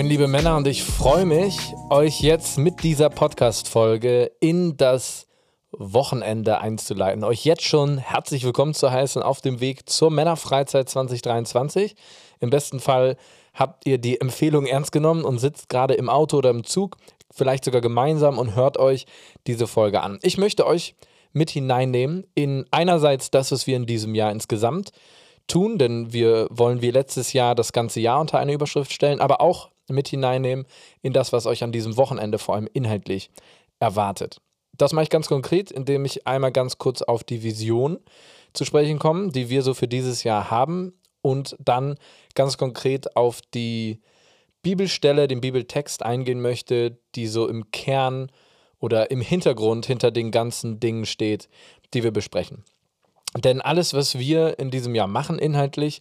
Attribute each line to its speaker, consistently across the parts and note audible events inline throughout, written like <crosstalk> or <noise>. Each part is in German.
Speaker 1: Moin, liebe Männer, und ich freue mich, euch jetzt mit dieser Podcast-Folge in das Wochenende einzuleiten. Euch jetzt schon herzlich willkommen zu heißen auf dem Weg zur Männerfreizeit 2023. Im besten Fall habt ihr die Empfehlung ernst genommen und sitzt gerade im Auto oder im Zug, vielleicht sogar gemeinsam und hört euch diese Folge an. Ich möchte euch mit hineinnehmen in einerseits das, was wir in diesem Jahr insgesamt tun, denn wir wollen wie letztes Jahr das ganze Jahr unter eine Überschrift stellen, aber auch mit hineinnehmen in das, was euch an diesem Wochenende vor allem inhaltlich erwartet. Das mache ich ganz konkret, indem ich einmal ganz kurz auf die Vision zu sprechen komme, die wir so für dieses Jahr haben und dann ganz konkret auf die Bibelstelle, den Bibeltext eingehen möchte, die so im Kern oder im Hintergrund hinter den ganzen Dingen steht, die wir besprechen. Denn alles, was wir in diesem Jahr machen inhaltlich,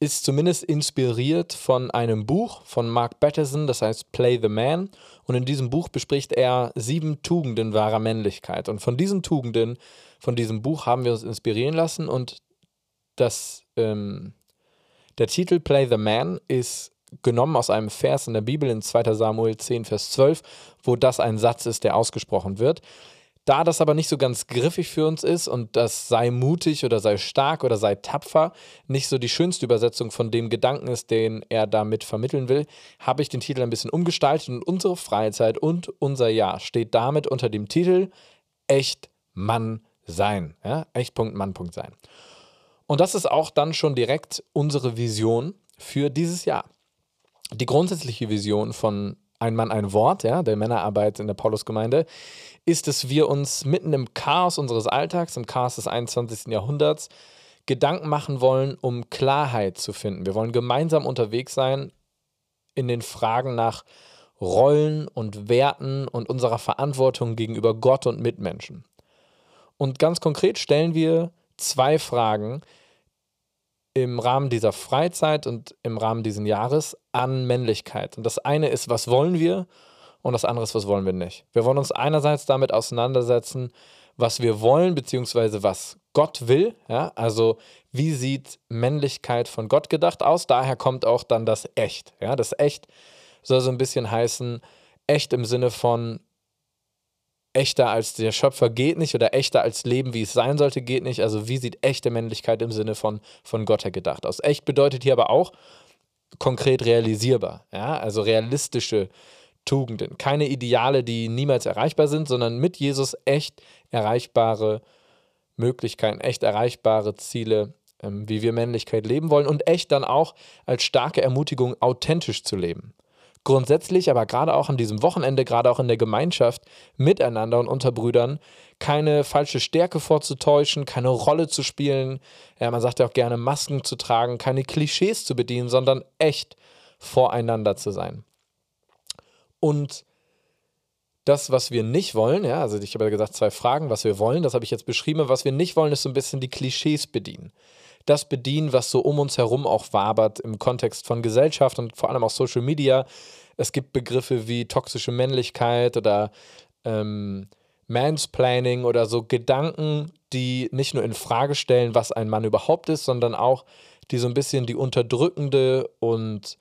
Speaker 1: ist zumindest inspiriert von einem Buch von Mark Batterson, das heißt Play the Man. Und in diesem Buch bespricht er sieben Tugenden wahrer Männlichkeit. Und von diesen Tugenden, von diesem Buch haben wir uns inspirieren lassen. Und das, ähm, der Titel Play the Man ist genommen aus einem Vers in der Bibel in 2 Samuel 10, Vers 12, wo das ein Satz ist, der ausgesprochen wird. Da das aber nicht so ganz griffig für uns ist und das sei mutig oder sei stark oder sei tapfer nicht so die schönste Übersetzung von dem Gedanken ist, den er damit vermitteln will, habe ich den Titel ein bisschen umgestaltet und unsere Freizeit und unser Jahr steht damit unter dem Titel Echt Mann sein. Ja? Echt.mann. sein. Und das ist auch dann schon direkt unsere Vision für dieses Jahr. Die grundsätzliche Vision von Ein Mann, ein Wort, ja, der Männerarbeit in der Paulusgemeinde, ist, dass wir uns mitten im Chaos unseres Alltags, im Chaos des 21. Jahrhunderts, Gedanken machen wollen, um Klarheit zu finden. Wir wollen gemeinsam unterwegs sein in den Fragen nach Rollen und Werten und unserer Verantwortung gegenüber Gott und Mitmenschen. Und ganz konkret stellen wir zwei Fragen im Rahmen dieser Freizeit und im Rahmen dieses Jahres an Männlichkeit. Und das eine ist, was wollen wir? und das andere ist, was wollen wir nicht. Wir wollen uns einerseits damit auseinandersetzen, was wir wollen, beziehungsweise was Gott will. Ja? Also, wie sieht Männlichkeit von Gott gedacht aus? Daher kommt auch dann das Echt. Ja? Das Echt soll so ein bisschen heißen, echt im Sinne von echter als der Schöpfer geht nicht oder echter als Leben, wie es sein sollte, geht nicht. Also, wie sieht echte Männlichkeit im Sinne von, von Gott her gedacht aus? Echt bedeutet hier aber auch konkret realisierbar. Ja? Also, realistische Tugenden. Keine Ideale, die niemals erreichbar sind, sondern mit Jesus echt erreichbare Möglichkeiten, echt erreichbare Ziele, ähm, wie wir Männlichkeit leben wollen und echt dann auch als starke Ermutigung authentisch zu leben. Grundsätzlich, aber gerade auch an diesem Wochenende, gerade auch in der Gemeinschaft miteinander und unter Brüdern, keine falsche Stärke vorzutäuschen, keine Rolle zu spielen, ja, man sagt ja auch gerne Masken zu tragen, keine Klischees zu bedienen, sondern echt voreinander zu sein. Und das, was wir nicht wollen, ja, also ich habe ja gesagt, zwei Fragen, was wir wollen, das habe ich jetzt beschrieben. Was wir nicht wollen, ist so ein bisschen die Klischees bedienen. Das bedienen, was so um uns herum auch wabert im Kontext von Gesellschaft und vor allem auch Social Media. Es gibt Begriffe wie toxische Männlichkeit oder ähm, Mansplaining oder so Gedanken, die nicht nur in Frage stellen, was ein Mann überhaupt ist, sondern auch die so ein bisschen die unterdrückende und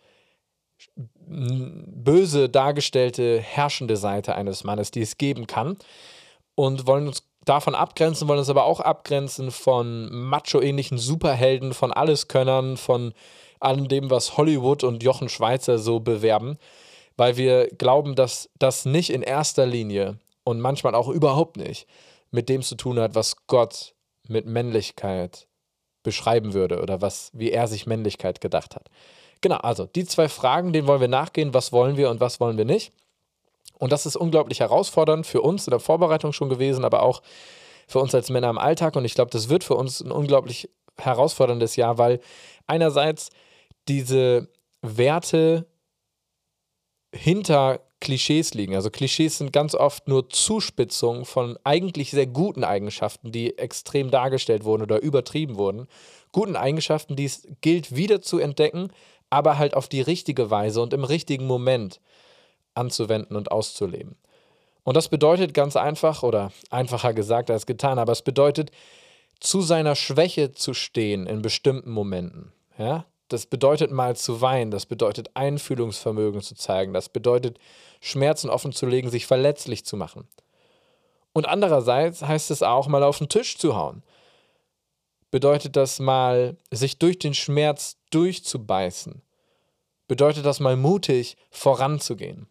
Speaker 1: böse dargestellte herrschende Seite eines Mannes, die es geben kann. Und wollen uns davon abgrenzen, wollen uns aber auch abgrenzen von macho-ähnlichen Superhelden, von Alleskönnern, von allem dem, was Hollywood und Jochen Schweizer so bewerben, weil wir glauben, dass das nicht in erster Linie und manchmal auch überhaupt nicht mit dem zu tun hat, was Gott mit Männlichkeit beschreiben würde oder was, wie er sich Männlichkeit gedacht hat. Genau, also die zwei Fragen, denen wollen wir nachgehen. Was wollen wir und was wollen wir nicht? Und das ist unglaublich herausfordernd für uns in der Vorbereitung schon gewesen, aber auch für uns als Männer im Alltag. Und ich glaube, das wird für uns ein unglaublich herausforderndes Jahr, weil einerseits diese Werte hinter Klischees liegen. Also Klischees sind ganz oft nur Zuspitzungen von eigentlich sehr guten Eigenschaften, die extrem dargestellt wurden oder übertrieben wurden. Guten Eigenschaften, die es gilt wieder zu entdecken, aber halt auf die richtige Weise und im richtigen Moment anzuwenden und auszuleben. Und das bedeutet ganz einfach, oder einfacher gesagt als getan, aber es bedeutet, zu seiner Schwäche zu stehen in bestimmten Momenten. Ja? Das bedeutet mal zu weinen, das bedeutet Einfühlungsvermögen zu zeigen, das bedeutet Schmerzen offen zu legen, sich verletzlich zu machen. Und andererseits heißt es auch mal auf den Tisch zu hauen. Bedeutet das mal, sich durch den Schmerz durchzubeißen. Bedeutet das mal mutig voranzugehen.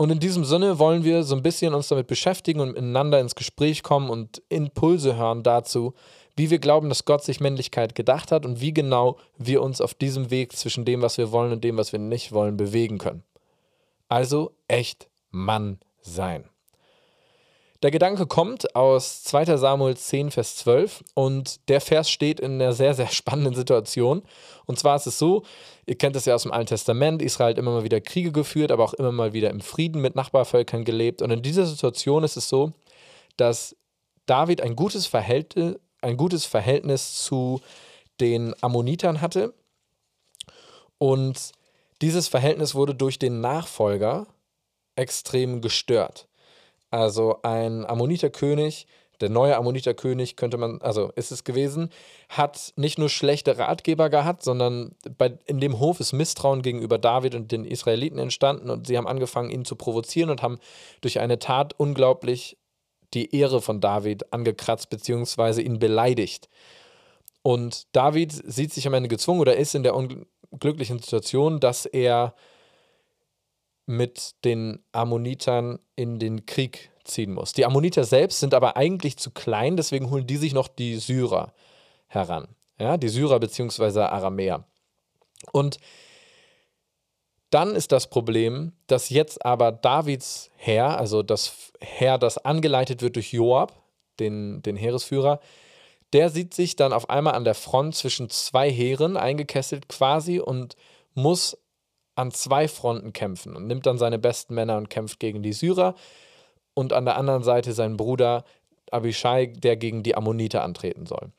Speaker 1: Und in diesem Sinne wollen wir so ein bisschen uns damit beschäftigen und miteinander ins Gespräch kommen und Impulse hören dazu, wie wir glauben, dass Gott sich Männlichkeit gedacht hat und wie genau wir uns auf diesem Weg zwischen dem, was wir wollen und dem, was wir nicht wollen, bewegen können. Also echt Mann sein. Der Gedanke kommt aus 2 Samuel 10, Vers 12 und der Vers steht in einer sehr, sehr <laughs> spannenden Situation. Und zwar ist es so, ihr kennt es ja aus dem Alten Testament, Israel hat immer mal wieder Kriege geführt, aber auch immer mal wieder im Frieden mit Nachbarvölkern gelebt. Und in dieser Situation ist es so, dass David ein gutes Verhältnis, ein gutes Verhältnis zu den Ammonitern hatte. Und dieses Verhältnis wurde durch den Nachfolger extrem gestört. Also ein Ammoniterkönig, der neue Ammoniterkönig könnte man, also ist es gewesen, hat nicht nur schlechte Ratgeber gehabt, sondern bei, in dem Hof ist Misstrauen gegenüber David und den Israeliten entstanden und sie haben angefangen, ihn zu provozieren und haben durch eine Tat unglaublich die Ehre von David angekratzt bzw. ihn beleidigt. Und David sieht sich am Ende gezwungen oder ist in der unglücklichen Situation, dass er mit den Ammonitern in den Krieg ziehen muss. Die Ammoniter selbst sind aber eigentlich zu klein, deswegen holen die sich noch die Syrer heran. Ja, die Syrer bzw. Aramäer. Und dann ist das Problem, dass jetzt aber Davids Heer, also das Heer, das angeleitet wird durch Joab, den, den Heeresführer, der sieht sich dann auf einmal an der Front zwischen zwei Heeren eingekesselt quasi und muss an zwei Fronten kämpfen und nimmt dann seine besten Männer und kämpft gegen die Syrer und an der anderen Seite sein Bruder Abishai, der gegen die Ammoniter antreten soll.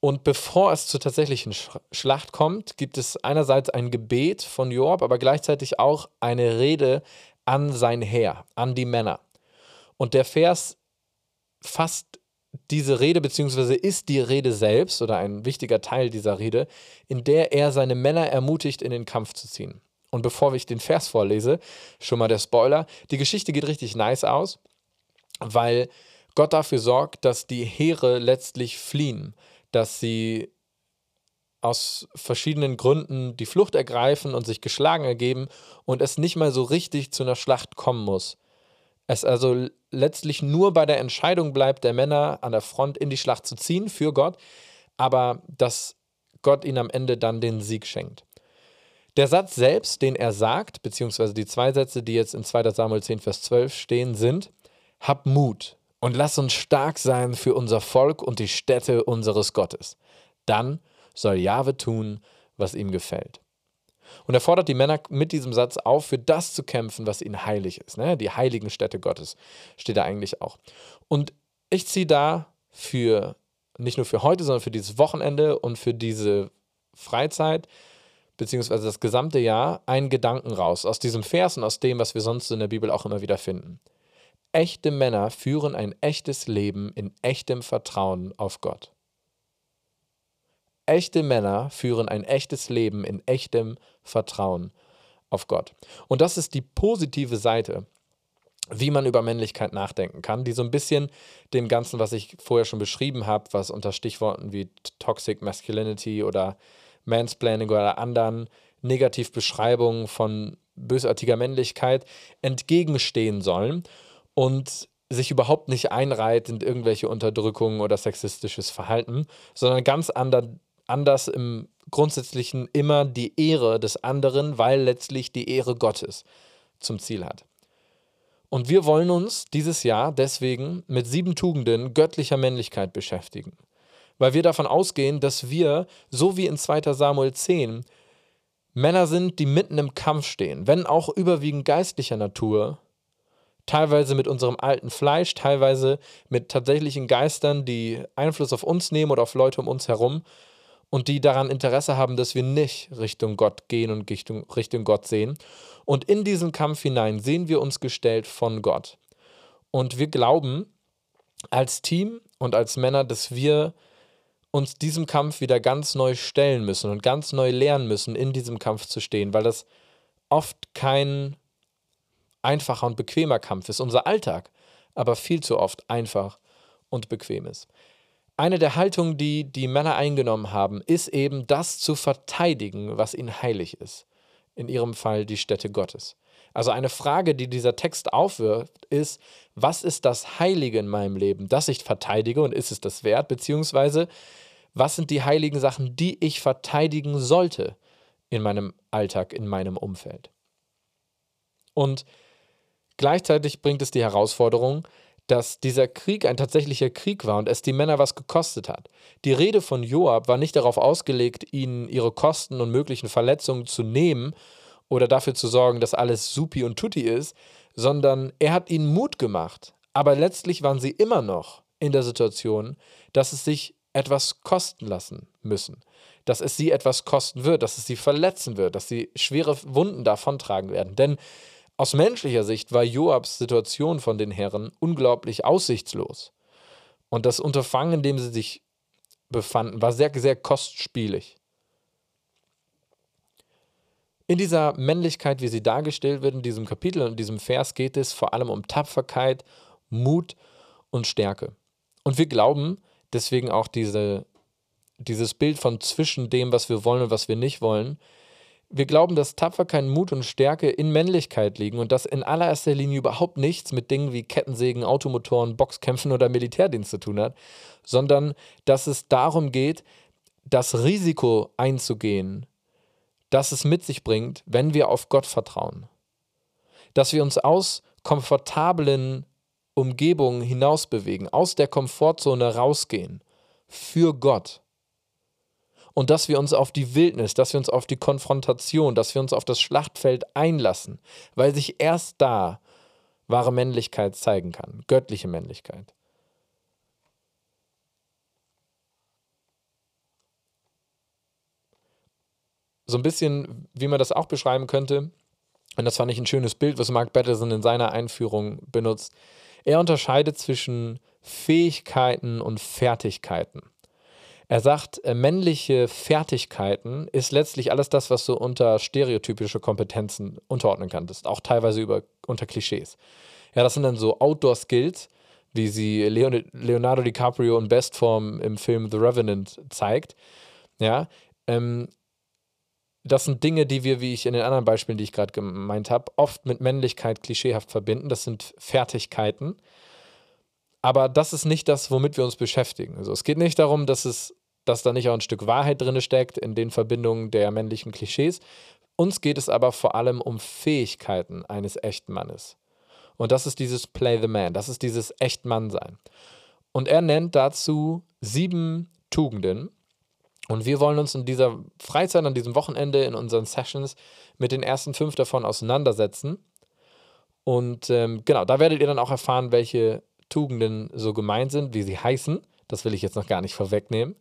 Speaker 1: Und bevor es zur tatsächlichen Schlacht kommt, gibt es einerseits ein Gebet von Joab, aber gleichzeitig auch eine Rede an sein Heer, an die Männer. Und der Vers fasst diese Rede, beziehungsweise ist die Rede selbst oder ein wichtiger Teil dieser Rede, in der er seine Männer ermutigt, in den Kampf zu ziehen. Und bevor ich den Vers vorlese, schon mal der Spoiler. Die Geschichte geht richtig nice aus, weil Gott dafür sorgt, dass die Heere letztlich fliehen, dass sie aus verschiedenen Gründen die Flucht ergreifen und sich geschlagen ergeben und es nicht mal so richtig zu einer Schlacht kommen muss. Es also letztlich nur bei der Entscheidung bleibt, der Männer an der Front in die Schlacht zu ziehen für Gott, aber dass Gott ihnen am Ende dann den Sieg schenkt. Der Satz selbst, den er sagt, beziehungsweise die zwei Sätze, die jetzt in 2. Samuel 10, Vers 12 stehen, sind: Hab Mut und lass uns stark sein für unser Volk und die Städte unseres Gottes. Dann soll Jahwe tun, was ihm gefällt. Und er fordert die Männer mit diesem Satz auf, für das zu kämpfen, was ihnen heilig ist. Ne? Die heiligen Städte Gottes steht da eigentlich auch. Und ich ziehe da für, nicht nur für heute, sondern für dieses Wochenende und für diese Freizeit beziehungsweise das gesamte Jahr einen Gedanken raus aus diesem Vers und aus dem, was wir sonst in der Bibel auch immer wieder finden. Echte Männer führen ein echtes Leben in echtem Vertrauen auf Gott. Echte Männer führen ein echtes Leben in echtem Vertrauen auf Gott. Und das ist die positive Seite, wie man über Männlichkeit nachdenken kann, die so ein bisschen dem Ganzen, was ich vorher schon beschrieben habe, was unter Stichworten wie Toxic Masculinity oder Mansplaining oder anderen Negativbeschreibungen von bösartiger Männlichkeit entgegenstehen sollen und sich überhaupt nicht einreiht in irgendwelche Unterdrückungen oder sexistisches Verhalten, sondern ganz ander, anders im Grundsätzlichen immer die Ehre des anderen, weil letztlich die Ehre Gottes zum Ziel hat. Und wir wollen uns dieses Jahr deswegen mit sieben Tugenden göttlicher Männlichkeit beschäftigen weil wir davon ausgehen, dass wir, so wie in 2 Samuel 10, Männer sind, die mitten im Kampf stehen, wenn auch überwiegend geistlicher Natur, teilweise mit unserem alten Fleisch, teilweise mit tatsächlichen Geistern, die Einfluss auf uns nehmen oder auf Leute um uns herum und die daran Interesse haben, dass wir nicht Richtung Gott gehen und Richtung, Richtung Gott sehen. Und in diesen Kampf hinein sehen wir uns gestellt von Gott. Und wir glauben als Team und als Männer, dass wir uns diesem Kampf wieder ganz neu stellen müssen und ganz neu lernen müssen, in diesem Kampf zu stehen, weil das oft kein einfacher und bequemer Kampf ist. Unser Alltag aber viel zu oft einfach und bequem ist. Eine der Haltungen, die die Männer eingenommen haben, ist eben das zu verteidigen, was ihnen heilig ist. In ihrem Fall die Stätte Gottes. Also eine Frage, die dieser Text aufwirft, ist, was ist das Heilige in meinem Leben, das ich verteidige und ist es das wert? Beziehungsweise, was sind die heiligen Sachen, die ich verteidigen sollte in meinem Alltag, in meinem Umfeld? Und gleichzeitig bringt es die Herausforderung, dass dieser Krieg ein tatsächlicher Krieg war und es die Männer was gekostet hat. Die Rede von Joab war nicht darauf ausgelegt, ihnen ihre Kosten und möglichen Verletzungen zu nehmen oder dafür zu sorgen, dass alles supi und tutti ist, sondern er hat ihnen Mut gemacht. Aber letztlich waren sie immer noch in der Situation, dass es sich etwas kosten lassen müssen, dass es sie etwas kosten wird, dass es sie verletzen wird, dass sie schwere Wunden davontragen werden. Denn aus menschlicher Sicht war Joabs Situation von den Herren unglaublich aussichtslos. Und das Unterfangen, in dem sie sich befanden, war sehr, sehr kostspielig. In dieser Männlichkeit, wie sie dargestellt wird in diesem Kapitel und diesem Vers, geht es vor allem um Tapferkeit, Mut und Stärke. Und wir glauben deswegen auch diese, dieses Bild von zwischen dem, was wir wollen und was wir nicht wollen, wir glauben, dass Tapferkeit, Mut und Stärke in Männlichkeit liegen und dass in allererster Linie überhaupt nichts mit Dingen wie Kettensägen, Automotoren, Boxkämpfen oder Militärdienst zu tun hat, sondern dass es darum geht, das Risiko einzugehen, das es mit sich bringt, wenn wir auf Gott vertrauen. Dass wir uns aus komfortablen Umgebungen hinausbewegen, aus der Komfortzone rausgehen, für Gott und dass wir uns auf die Wildnis, dass wir uns auf die Konfrontation, dass wir uns auf das Schlachtfeld einlassen, weil sich erst da wahre Männlichkeit zeigen kann, göttliche Männlichkeit. So ein bisschen, wie man das auch beschreiben könnte, und das fand ich ein schönes Bild, was Mark Batterson in seiner Einführung benutzt. Er unterscheidet zwischen Fähigkeiten und Fertigkeiten. Er sagt, äh, männliche Fertigkeiten ist letztlich alles das, was du unter stereotypische Kompetenzen unterordnen kannst, auch teilweise über, unter Klischees. Ja, das sind dann so Outdoor-Skills, wie sie Leonardo DiCaprio in Bestform im Film The Revenant zeigt. Ja, ähm, das sind Dinge, die wir, wie ich in den anderen Beispielen, die ich gerade gemeint habe, oft mit Männlichkeit klischeehaft verbinden. Das sind Fertigkeiten. Aber das ist nicht das, womit wir uns beschäftigen. Also es geht nicht darum, dass es dass da nicht auch ein Stück Wahrheit drin steckt in den Verbindungen der männlichen Klischees. Uns geht es aber vor allem um Fähigkeiten eines echten Mannes. Und das ist dieses Play the Man, das ist dieses Echtmannsein. Und er nennt dazu sieben Tugenden. Und wir wollen uns in dieser Freizeit, an diesem Wochenende, in unseren Sessions mit den ersten fünf davon auseinandersetzen. Und ähm, genau, da werdet ihr dann auch erfahren, welche Tugenden so gemeint sind, wie sie heißen. Das will ich jetzt noch gar nicht vorwegnehmen.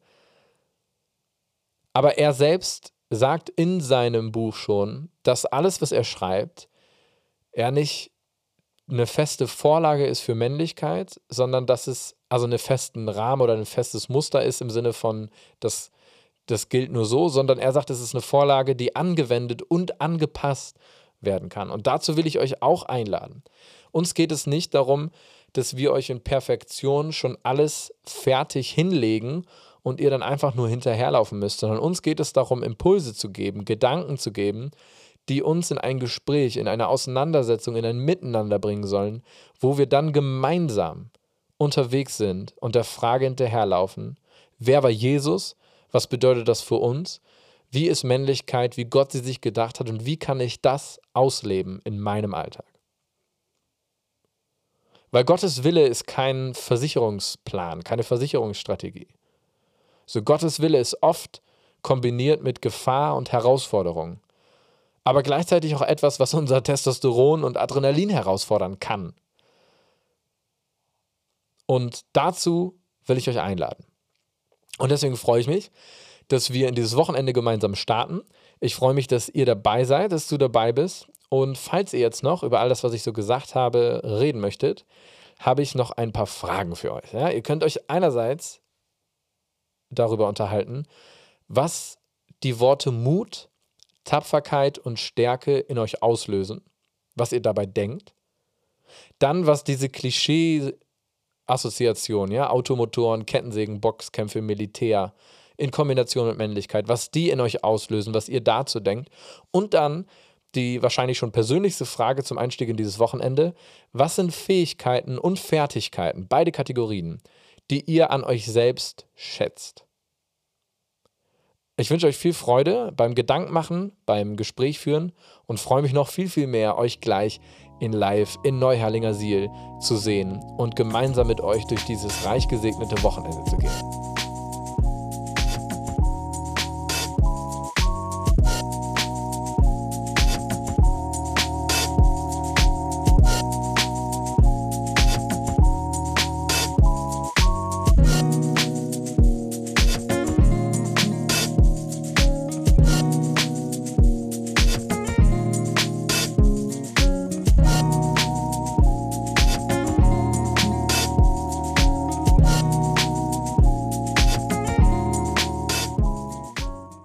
Speaker 1: Aber er selbst sagt in seinem Buch schon, dass alles, was er schreibt, er nicht eine feste Vorlage ist für Männlichkeit, sondern dass es also einen festen Rahmen oder ein festes Muster ist im Sinne von, das, das gilt nur so, sondern er sagt, es ist eine Vorlage, die angewendet und angepasst werden kann. Und dazu will ich euch auch einladen. Uns geht es nicht darum, dass wir euch in Perfektion schon alles fertig hinlegen und ihr dann einfach nur hinterherlaufen müsst, sondern uns geht es darum, Impulse zu geben, Gedanken zu geben, die uns in ein Gespräch, in eine Auseinandersetzung, in ein Miteinander bringen sollen, wo wir dann gemeinsam unterwegs sind und der Frage hinterherlaufen, wer war Jesus, was bedeutet das für uns, wie ist Männlichkeit, wie Gott sie sich gedacht hat und wie kann ich das ausleben in meinem Alltag. Weil Gottes Wille ist kein Versicherungsplan, keine Versicherungsstrategie. So Gottes Wille ist oft kombiniert mit Gefahr und Herausforderung. Aber gleichzeitig auch etwas, was unser Testosteron und Adrenalin herausfordern kann. Und dazu will ich euch einladen. Und deswegen freue ich mich, dass wir in dieses Wochenende gemeinsam starten. Ich freue mich, dass ihr dabei seid, dass du dabei bist. Und falls ihr jetzt noch über all das, was ich so gesagt habe, reden möchtet, habe ich noch ein paar Fragen für euch. Ja, ihr könnt euch einerseits darüber unterhalten, was die Worte Mut, Tapferkeit und Stärke in euch auslösen, was ihr dabei denkt. Dann, was diese Klischee-Assoziation, ja, Automotoren, Kettensägen, Boxkämpfe, Militär, in Kombination mit Männlichkeit, was die in euch auslösen, was ihr dazu denkt. Und dann die wahrscheinlich schon persönlichste Frage zum Einstieg in dieses Wochenende. Was sind Fähigkeiten und Fertigkeiten, beide Kategorien, die ihr an euch selbst schätzt? Ich wünsche euch viel Freude beim Gedankmachen, beim Gespräch führen und freue mich noch viel, viel mehr, euch gleich in Live in Neuherlinger Siel zu sehen und gemeinsam mit euch durch dieses reich gesegnete Wochenende zu gehen.